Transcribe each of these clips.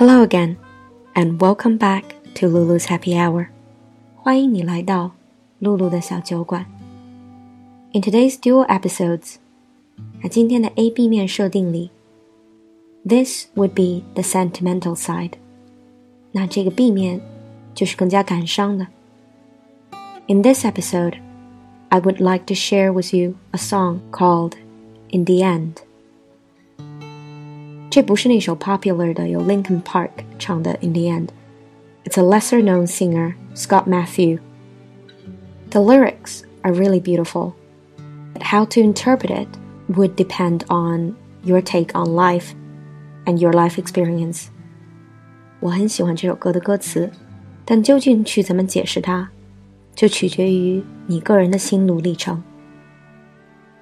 Hello again, and welcome back to Lulu's Happy Hour. 欢迎你来到露露的小酒馆。In today's dual episodes，那今天的 A B 面设定里，this would be the sentimental side。那这个 B 面就是更加感伤的。In this episode, I would like to share with you a song called "In the End." 这不是那首 popular 的由 Linkin Park 唱的 In the End. It's a lesser known singer, Scott Matthew. The lyrics are really beautiful, but how to interpret it would depend on your take on life and your life experience. 我很喜欢这首歌的歌词，但究竟去怎么解释它，就取决于你个人的心路历程。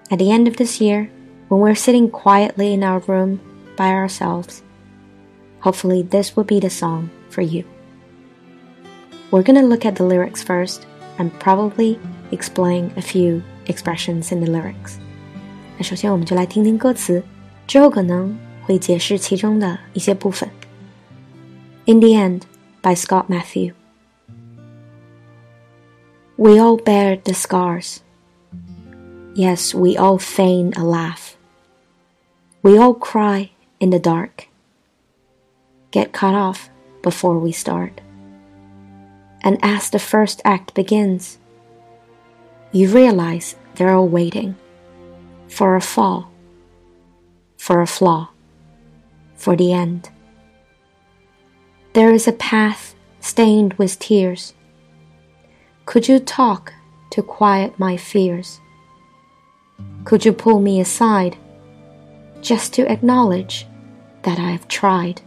At the end of this year, when we're sitting quietly in our room by ourselves. Hopefully, this will be the song for you. We're gonna look at the lyrics first and probably explain a few expressions in the lyrics. 那首先我们就来听听歌词，之后可能会解释其中的一些部分。In the End by Scott Matthew. We all bear the scars. Yes, we all feign a laugh. We all cry in the dark. Get cut off before we start. And as the first act begins, you realize they're all waiting for a fall, for a flaw, for the end. There is a path stained with tears. Could you talk to quiet my fears? Could you pull me aside just to acknowledge that I have tried.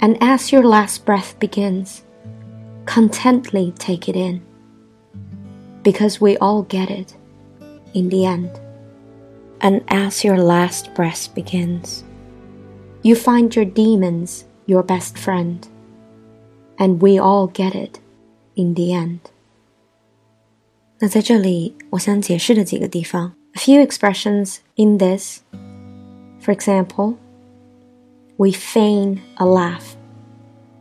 And as your last breath begins, contently take it in, because we all get it in the end. And as your last breath begins, you find your demons your best friend, and we all get it in the end. 那在这里，我想解释的几个地方，a few expressions in this for example, we feign a laugh.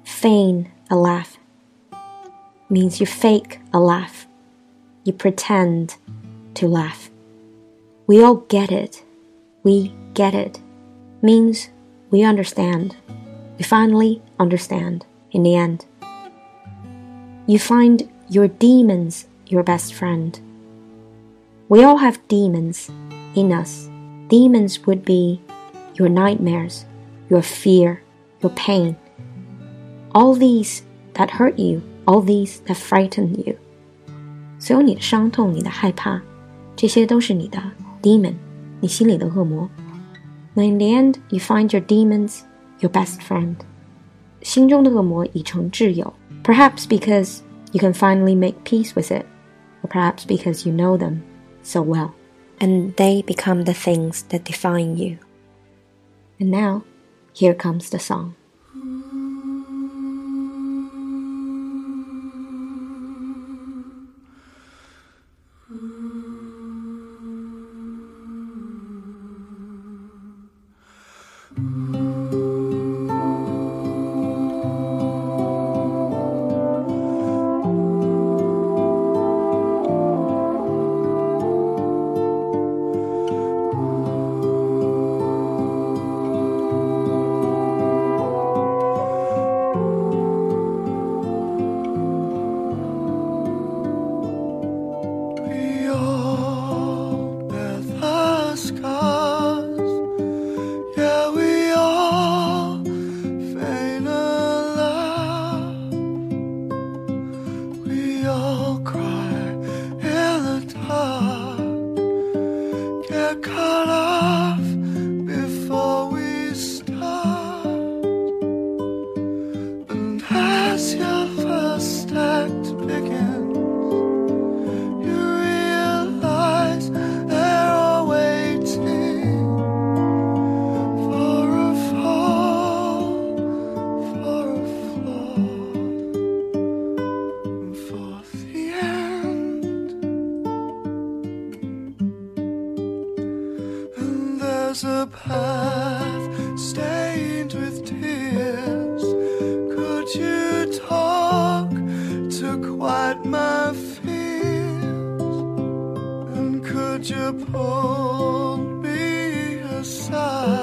Feign a laugh means you fake a laugh. You pretend to laugh. We all get it. We get it means we understand. We finally understand in the end. You find your demons your best friend. We all have demons in us. Demons would be your nightmares, your fear, your pain. All these that hurt you, all these that frighten you. 所有你的伤痛、你的害怕，这些都是你的 demon，你心里的恶魔。那 in the end, you find your demons your best friend. 心中的恶魔已成挚友。Perhaps because you can finally make peace with it, or perhaps because you know them so well, and they become the things that define you. And now, here comes the song. was a path stained with tears. Could you talk to quiet my fears? And could you pull me aside?